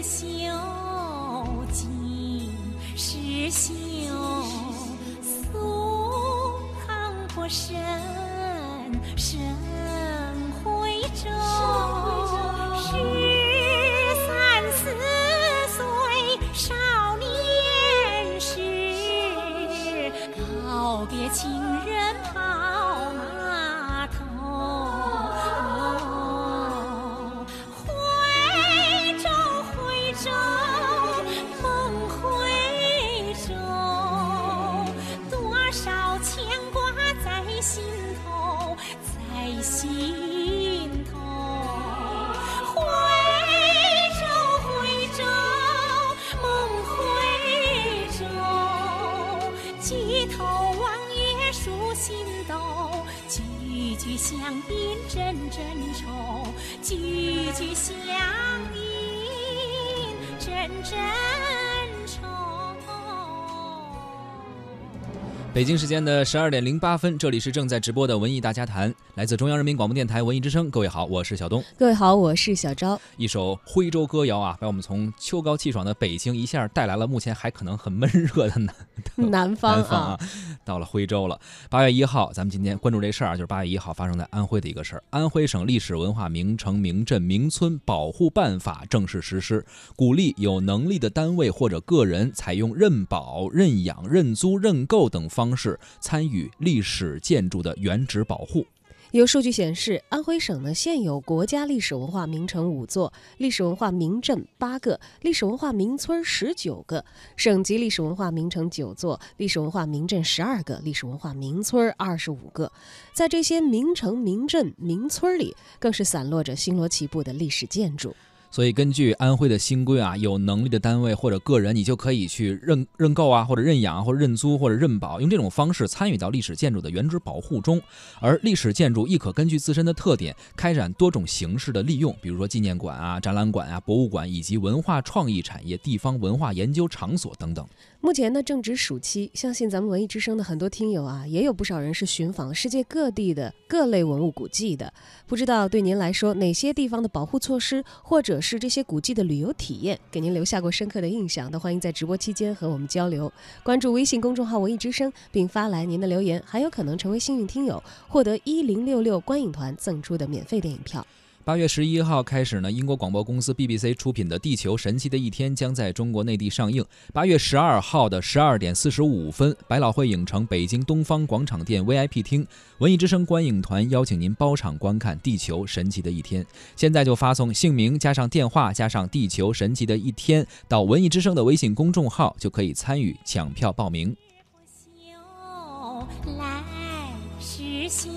前世不朽，今世修，素行不深，深会周。十三四岁少年时，告别情心头，在心头。徽州，徽州，梦徽州，举头望月数星斗，句句相宾真真愁，句句相印真真北京时间的十二点零八分，这里是正在直播的文艺大家谈，来自中央人民广播电台文艺之声。各位好，我是小东。各位好，我是小昭。一首徽州歌谣啊，把我们从秋高气爽的北京一下带来了目前还可能很闷热的南 南方南方啊，到了徽州了。八月一号，咱们今天关注这事儿啊，就是八月一号发生在安徽的一个事儿。安徽省历史文化名城、名镇、名村保护办法正式实施，鼓励有能力的单位或者个人采用认保、认养、认租、认购等方方式参与历史建筑的原址保护。有数据显示，安徽省呢现有国家历史文化名城五座，历史文化名镇八个，历史文化名村十九个，省级历史文化名城九座，历史文化名镇十二个，历史文化名村二十五个。在这些名城、名镇、名村里，更是散落着星罗棋布的历史建筑。所以，根据安徽的新规啊，有能力的单位或者个人，你就可以去认认购啊，或者认养，或者认租，或者认保，用这种方式参与到历史建筑的原址保护中。而历史建筑亦可根据自身的特点，开展多种形式的利用，比如说纪念馆啊、展览馆啊、博物馆，以及文化创意产业、地方文化研究场所等等。目前呢正值暑期，相信咱们文艺之声的很多听友啊，也有不少人是寻访世界各地的各类文物古迹的。不知道对您来说，哪些地方的保护措施，或者是这些古迹的旅游体验，给您留下过深刻的印象？都欢迎在直播期间和我们交流。关注微信公众号“文艺之声”，并发来您的留言，还有可能成为幸运听友，获得一零六六观影团赠出的免费电影票。八月十一号开始呢，英国广播公司 BBC 出品的《地球神奇的一天》将在中国内地上映。八月十二号的十二点四十五分，百老汇影城北京东方广场店 VIP 厅，文艺之声观影团邀请您包场观看《地球神奇的一天》。现在就发送姓名加上电话加上《地球神奇的一天》到文艺之声的微信公众号，就可以参与抢票报名。来世修，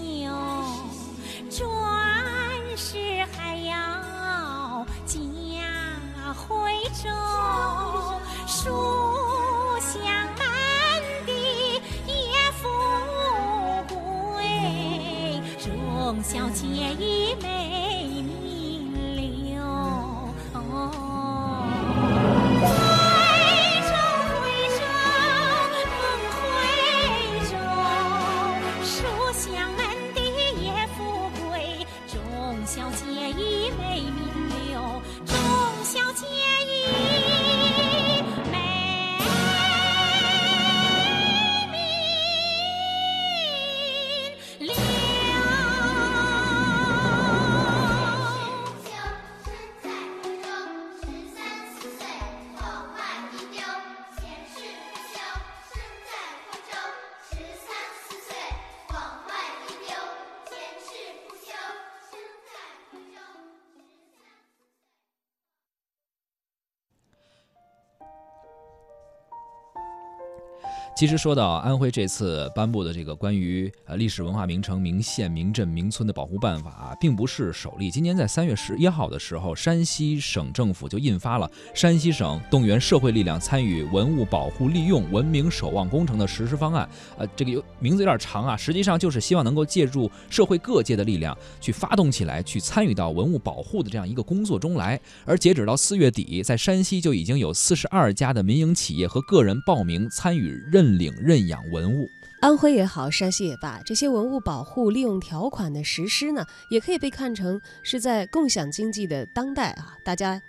其实说到安徽这次颁布的这个关于呃历史文化名城、名县、名镇、名村的保护办法啊，并不是首例。今年在三月十一号的时候，山西省政府就印发了《山西省动员社会力量参与文物保护利用文明守望工程的实施方案》。呃，这个有名字有点长啊，实际上就是希望能够借助社会各界的力量，去发动起来，去参与到文物保护的这样一个工作中来。而截止到四月底，在山西就已经有四十二家的民营企业和个人报名参与认领认养文物。安徽也好，山西也罢，这些文物保护利用条款的实施呢，也可以被看成是在共享经济的当代啊，大家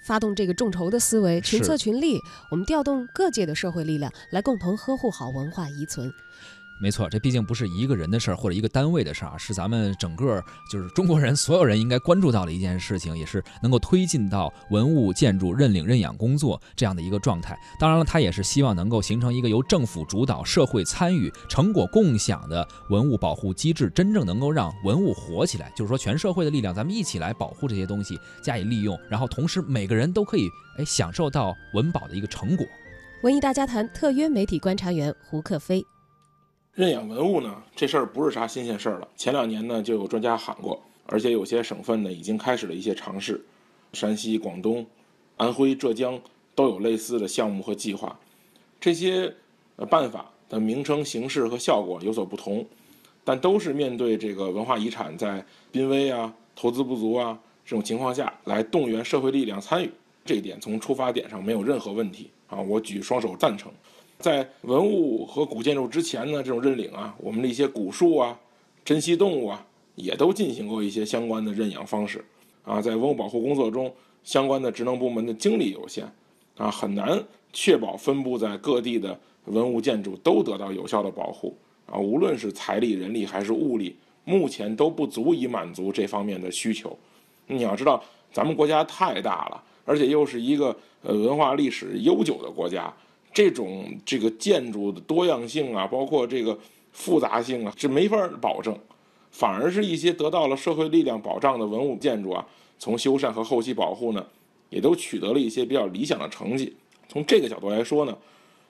发动这个众筹的思维，群策群力，我们调动各界的社会力量来共同呵护好文化遗存。没错，这毕竟不是一个人的事儿或者一个单位的事儿啊，是咱们整个就是中国人 所有人应该关注到的一件事情，也是能够推进到文物建筑认领认养工作这样的一个状态。当然了，它也是希望能够形成一个由政府主导、社会参与、成果共享的文物保护机制，真正能够让文物活起来。就是说，全社会的力量，咱们一起来保护这些东西，加以利用，然后同时每个人都可以哎享受到文保的一个成果。文艺大家谈特约媒体观察员胡克飞。认养文物呢，这事儿不是啥新鲜事儿了。前两年呢，就有专家喊过，而且有些省份呢已经开始了一些尝试，山西、广东、安徽、浙江都有类似的项目和计划。这些呃办法的名称、形式和效果有所不同，但都是面对这个文化遗产在濒危啊、投资不足啊这种情况下来动员社会力量参与。这一点从出发点上没有任何问题啊，我举双手赞成。在文物和古建筑之前呢，这种认领啊，我们的一些古树啊、珍稀动物啊，也都进行过一些相关的认养方式啊。在文物保护工作中，相关的职能部门的精力有限啊，很难确保分布在各地的文物建筑都得到有效的保护啊。无论是财力、人力还是物力，目前都不足以满足这方面的需求。你要知道，咱们国家太大了，而且又是一个呃文化历史悠久的国家。这种这个建筑的多样性啊，包括这个复杂性啊，是没法保证。反而是一些得到了社会力量保障的文物建筑啊，从修缮和后期保护呢，也都取得了一些比较理想的成绩。从这个角度来说呢，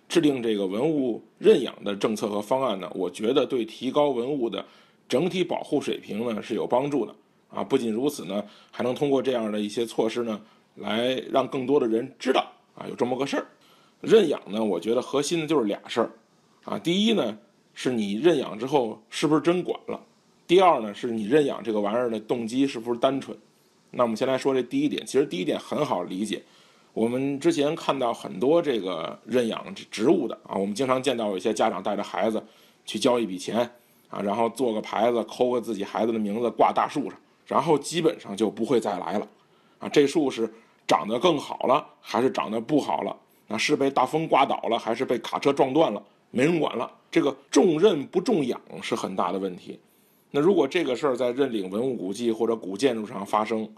制定这个文物认养的政策和方案呢，我觉得对提高文物的整体保护水平呢是有帮助的啊。不仅如此呢，还能通过这样的一些措施呢，来让更多的人知道啊有这么个事儿。认养呢，我觉得核心的就是俩事儿，啊，第一呢是你认养之后是不是真管了，第二呢是你认养这个玩意儿的动机是不是单纯。那我们先来说这第一点，其实第一点很好理解，我们之前看到很多这个认养植物的啊，我们经常见到有一些家长带着孩子去交一笔钱啊，然后做个牌子，抠个自己孩子的名字挂大树上，然后基本上就不会再来了，啊，这树是长得更好了，还是长得不好了？那是被大风刮倒了，还是被卡车撞断了？没人管了。这个重认不重养是很大的问题。那如果这个事儿在认领文物古迹或者古建筑上发生，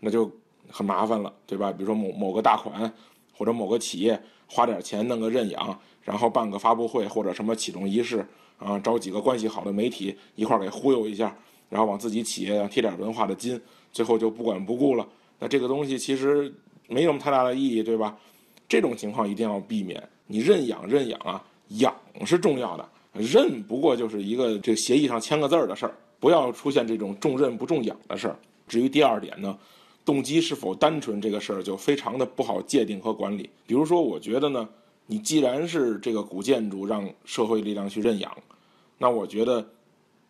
那就很麻烦了，对吧？比如说某某个大款或者某个企业花点钱弄个认养，然后办个发布会或者什么启动仪式啊，找几个关系好的媒体一块儿给忽悠一下，然后往自己企业上贴点文化的金，最后就不管不顾了。那这个东西其实没什么太大的意义，对吧？这种情况一定要避免。你认养认养啊，养是重要的，认不过就是一个这协议上签个字儿的事儿，不要出现这种重认不重养的事儿。至于第二点呢，动机是否单纯这个事儿就非常的不好界定和管理。比如说，我觉得呢，你既然是这个古建筑让社会力量去认养，那我觉得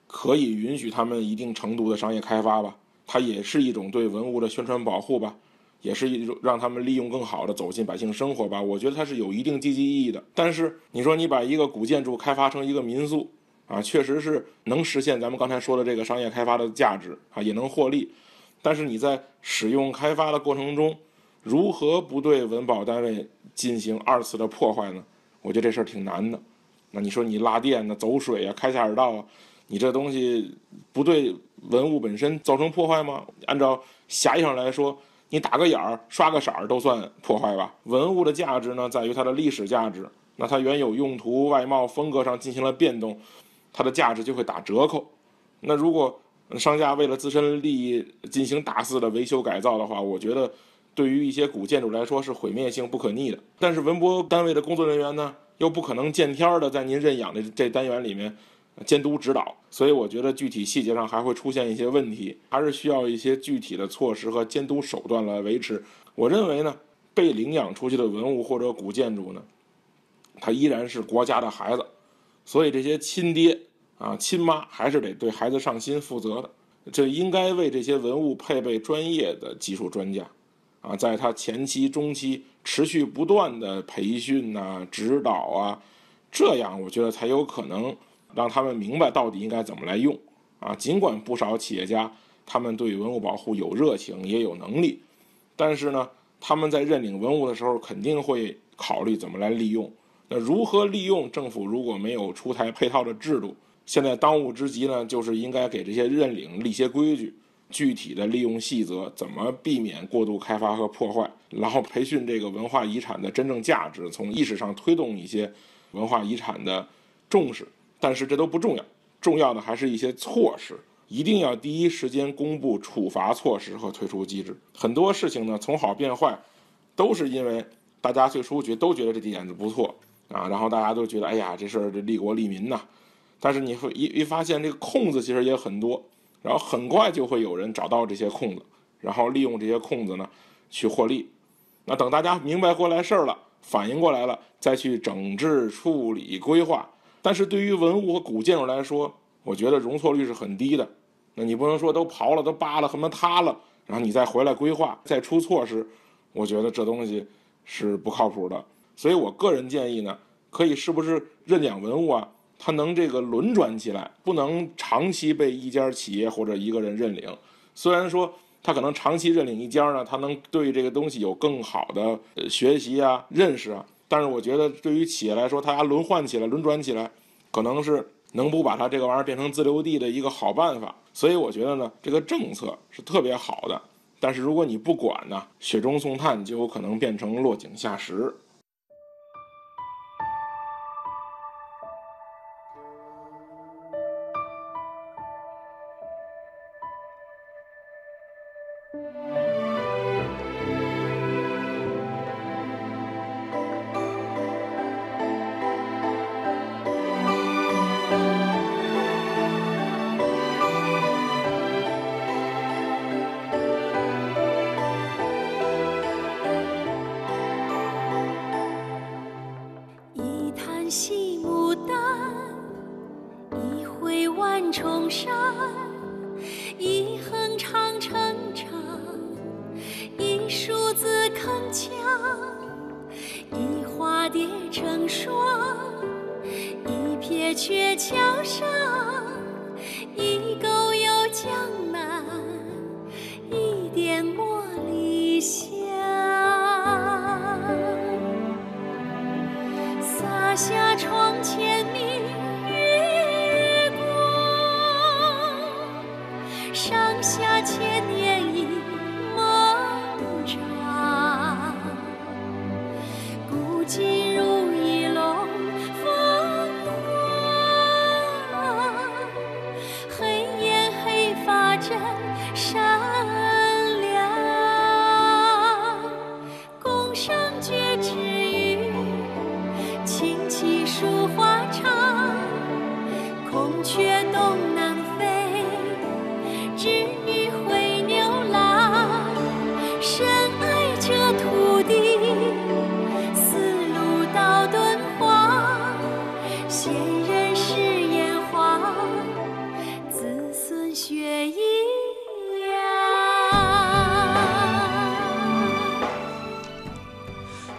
可以允许他们一定程度的商业开发吧，它也是一种对文物的宣传保护吧。也是一种让他们利用更好的走进百姓生活吧，我觉得它是有一定积极意义的。但是你说你把一个古建筑开发成一个民宿，啊，确实是能实现咱们刚才说的这个商业开发的价值啊，也能获利。但是你在使用开发的过程中，如何不对文保单位进行二次的破坏呢？我觉得这事儿挺难的。那你说你拉电呢、走水啊、开下水道啊，你这东西不对文物本身造成破坏吗？按照狭义上来说。你打个眼儿、刷个色儿都算破坏吧？文物的价值呢，在于它的历史价值。那它原有用途、外貌、风格上进行了变动，它的价值就会打折扣。那如果商家为了自身利益进行大肆的维修改造的话，我觉得对于一些古建筑来说是毁灭性不可逆的。但是文博单位的工作人员呢，又不可能见天儿的在您认养的这单元里面。监督指导，所以我觉得具体细节上还会出现一些问题，还是需要一些具体的措施和监督手段来维持。我认为呢，被领养出去的文物或者古建筑呢，它依然是国家的孩子，所以这些亲爹啊、亲妈还是得对孩子上心负责的。这应该为这些文物配备专业的技术专家，啊，在他前期、中期持续不断的培训呐、指导啊。这样我觉得才有可能让他们明白到底应该怎么来用啊。尽管不少企业家他们对文物保护有热情也有能力，但是呢，他们在认领文物的时候肯定会考虑怎么来利用。那如何利用？政府如果没有出台配套的制度，现在当务之急呢，就是应该给这些认领立些规矩，具体的利用细则，怎么避免过度开发和破坏，然后培训这个文化遗产的真正价值，从意识上推动一些文化遗产的重视。但是这都不重要，重要的还是一些措施，一定要第一时间公布处罚措施和退出机制。很多事情呢，从好变坏，都是因为大家最初觉都觉得这点子不错。啊，然后大家都觉得，哎呀，这事儿这利国利民呐。但是你会一一发现，这个空子其实也很多，然后很快就会有人找到这些空子，然后利用这些空子呢去获利。那等大家明白过来事儿了，反应过来了，再去整治、处理、规划。但是对于文物和古建筑来说，我觉得容错率是很低的。那你不能说都刨了、都扒了、什么塌了，然后你再回来规划、再出措施，我觉得这东西是不靠谱的。所以我个人建议呢，可以是不是认养文物啊？它能这个轮转起来，不能长期被一家企业或者一个人认领。虽然说他可能长期认领一家呢，他能对这个东西有更好的学习啊、认识啊。但是我觉得对于企业来说，它要轮换起来、轮转起来，可能是能不把它这个玩意儿变成自留地的一个好办法。所以我觉得呢，这个政策是特别好的。但是如果你不管呢，雪中送炭就有可能变成落井下石。蝶成双，一瞥鹊桥上，山。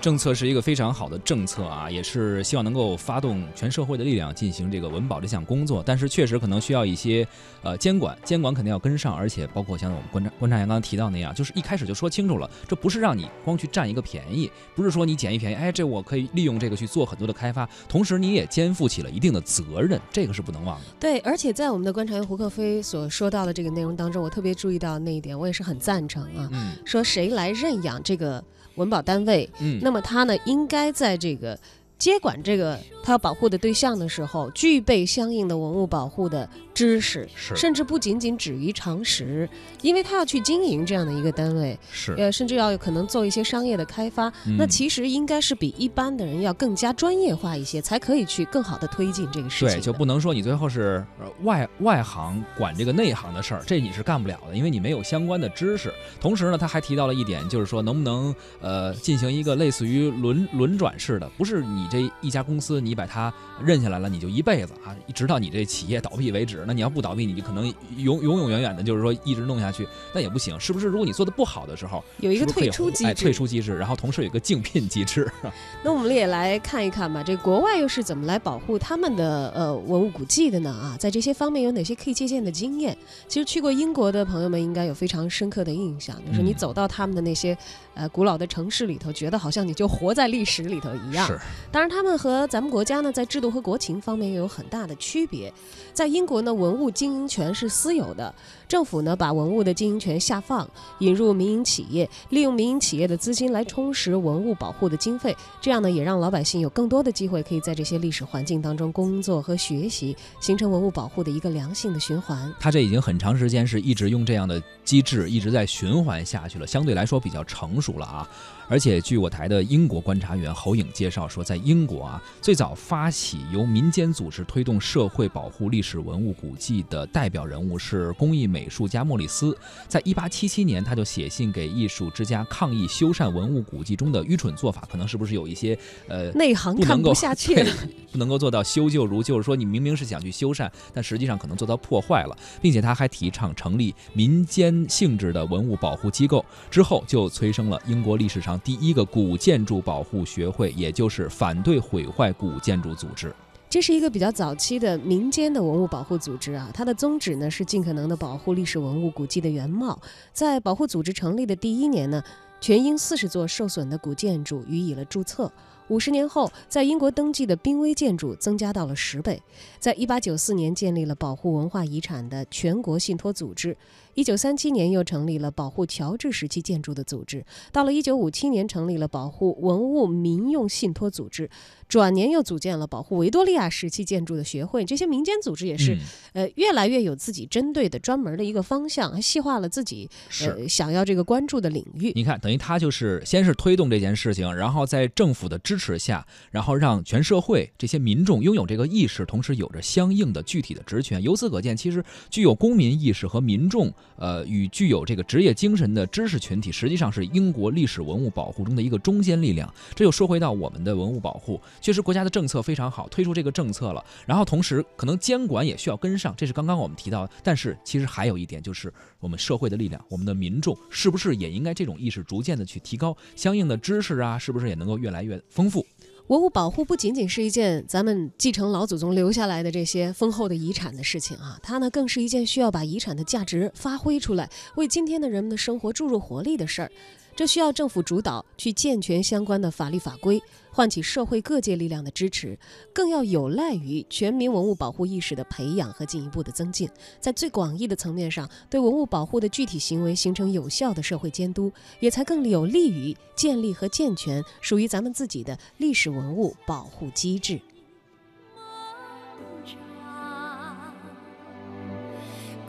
政策是一个非常好的政策啊，也是希望能够发动全社会的力量进行这个文保这项工作。但是确实可能需要一些呃监管，监管肯定要跟上，而且包括像我们观察观察员刚刚提到那样，就是一开始就说清楚了，这不是让你光去占一个便宜，不是说你捡一便宜，哎，这我可以利用这个去做很多的开发，同时你也肩负起了一定的责任，这个是不能忘的。对，而且在我们的观察员胡克飞所说到的这个内容当中，我特别注意到那一点，我也是很赞成啊。嗯说谁来认养这个文保单位，嗯，那么他呢应该在这个接管这个他要保护的对象的时候，具备相应的文物保护的知识，是。甚至不仅仅止于常识，因为他要去经营这样的一个单位，是，呃，甚至要有可能做一些商业的开发，那嗯其实应该是比一般的人要更加专业化一些，才可以去更好的推进这个事情对，就不能说你最后是呃外外行管这个内行的事儿，这你是干不了的，因为你没有相关的知识。同时呢，他还提到了一点，就是说能不能呃进行一个类似于轮轮转式的，不是你这一家公司你把它认下来了，你就一辈子啊，直到你这企业倒闭为止，史，那你要不倒闭，你就可能永永永远远的，就是说一直弄下去，那也不行，是不是？如果你做的不好的时候，有一个退出机哎，退。出机制，然后同时有一个竞聘机制。那我们也来看一看吧，这国外又是怎么来保护他们的呃文物古迹的呢？啊，在这些方面有哪些可以借鉴的经验？其实去过英国的朋友们应该有非常深刻的印象，就是你嗯走到他们的那些呃古老的城市里头，觉得好像你就活在历史里头一样。是，当然，他们和咱们国家呢，在制度和国情方面又有很大的区别。在英国呢，文物经营权是私有的，政府呢把文物的经营权下放，引入民营企业，利用民营企业的资金来充实文物保护的经费，这样呢也让老百姓有更多的机会可以在这些历史环境当中工作和学习，形成文物保护的一个良性的循环。他这已经很长时间是一直用这样的机制，一直在循环下去了，相对来说比较成熟了啊。而且据我台的英国观察员侯颖介绍说，在英国啊，最早发起由民间组织推动社会保护历史文物古迹的代表人物是工艺美术家莫里斯。在一八七七年，他就写信给艺术之家抗议修缮文物古迹中的愚蠢做法，可能是不是有一些呃内行看不下去 了，不能够做到修旧如旧，说你明明是想去修缮，但实际上可能做到破坏了，并且他还提倡成立民间性质的文物保护机构，之后就催生了英国历史上第一个古建筑保护学会，也就是反对毁坏古建筑组织。这是一个比较早期的民间的文物保护组织啊，它的宗旨呢是尽可能的保护历史文物古迹的原貌。在保护组织成立的第一年呢，全英四十座受损的古建筑予以了注册。五十年后，在英国登记的濒危建筑增加到了十倍。在一八九四年建立了保护文化遗产的全国信托组织，一九三七年又成立了保护乔治时期建筑的组织，到了一九五七年成立了保护文物民用信托组织，转年又组建了保护维多利亚时期建筑的学会。这些民间组织也是、嗯呃越来越有自己针对的专门的一个方向，还细化了自己。呃想要这个关注的领域。你看，等于他就是先是推动这件事情，然后在政府的支持下，然后让全社会这些民众拥有这个意识，同时有着相应的具体的职权。由此可见，其实具有公民意识和民众呃与具有这个职业精神的知识群体，实际上是英国历史文物保护中的一个中坚力量。这又说回到我们的文物保护，确实国家的政策非常好，推出这个政策了，然后同时可能监管也需要跟上，这是刚刚我们提到的。但是其实还有一点就是我们社会的力量，我们的民众是不是也应该这种意识逐渐的去提高，相应的知识啊，是不是也能够越来越丰富？文物保护不仅仅是一件咱们继承老祖宗留下来的这些丰厚的遗产的事情啊，它呢更是一件需要把遗产的价值发挥出来，为今天的人们的生活注入活力的事儿。这需要政府主导，去健全相关的法律法规，唤起社会各界力量的支持，更要有赖于全民文物保护意识的培养和进一步的增进，在最广义的层面上，对文物保护的具体行为形成有效的社会监督，也才更有利于建立和健全属于咱们自己的历史文物保护机制。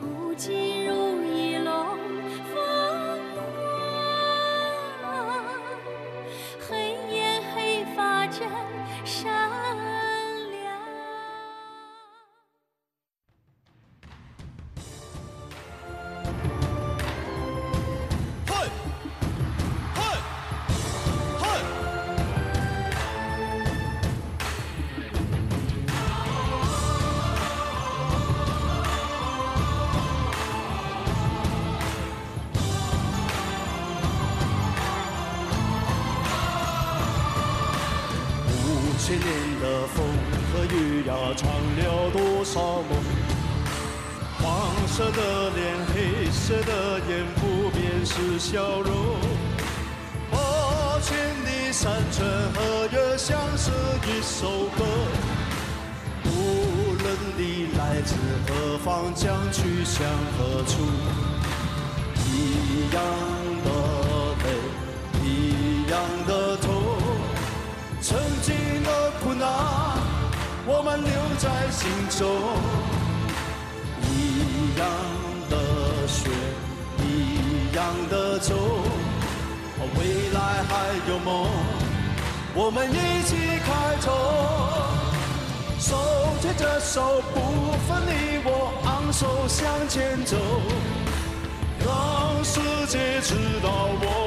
古今色的脸，黑色的眼，不变是笑容。八千里山川河月，像是一首歌。无论你来自何方，将去向何处，一样的泪，一样的痛。曾经的苦难，我们留在心中。一样的血，一样的走，未来还有梦，我们一起开拓。手牵着手，不分你我，昂首向前走，让世界知道我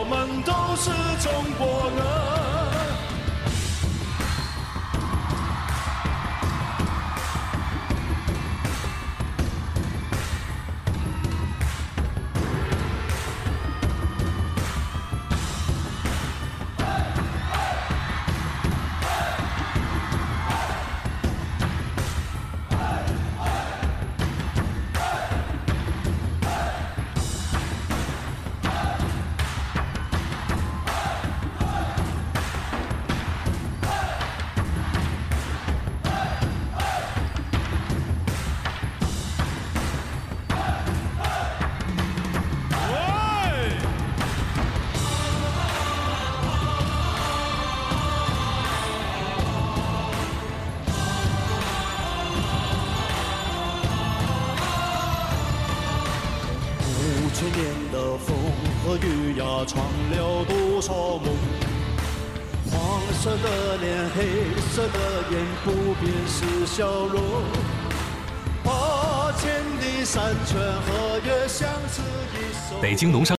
色的眼，不变是笑容。八千里山川河也相似一首。北京农商。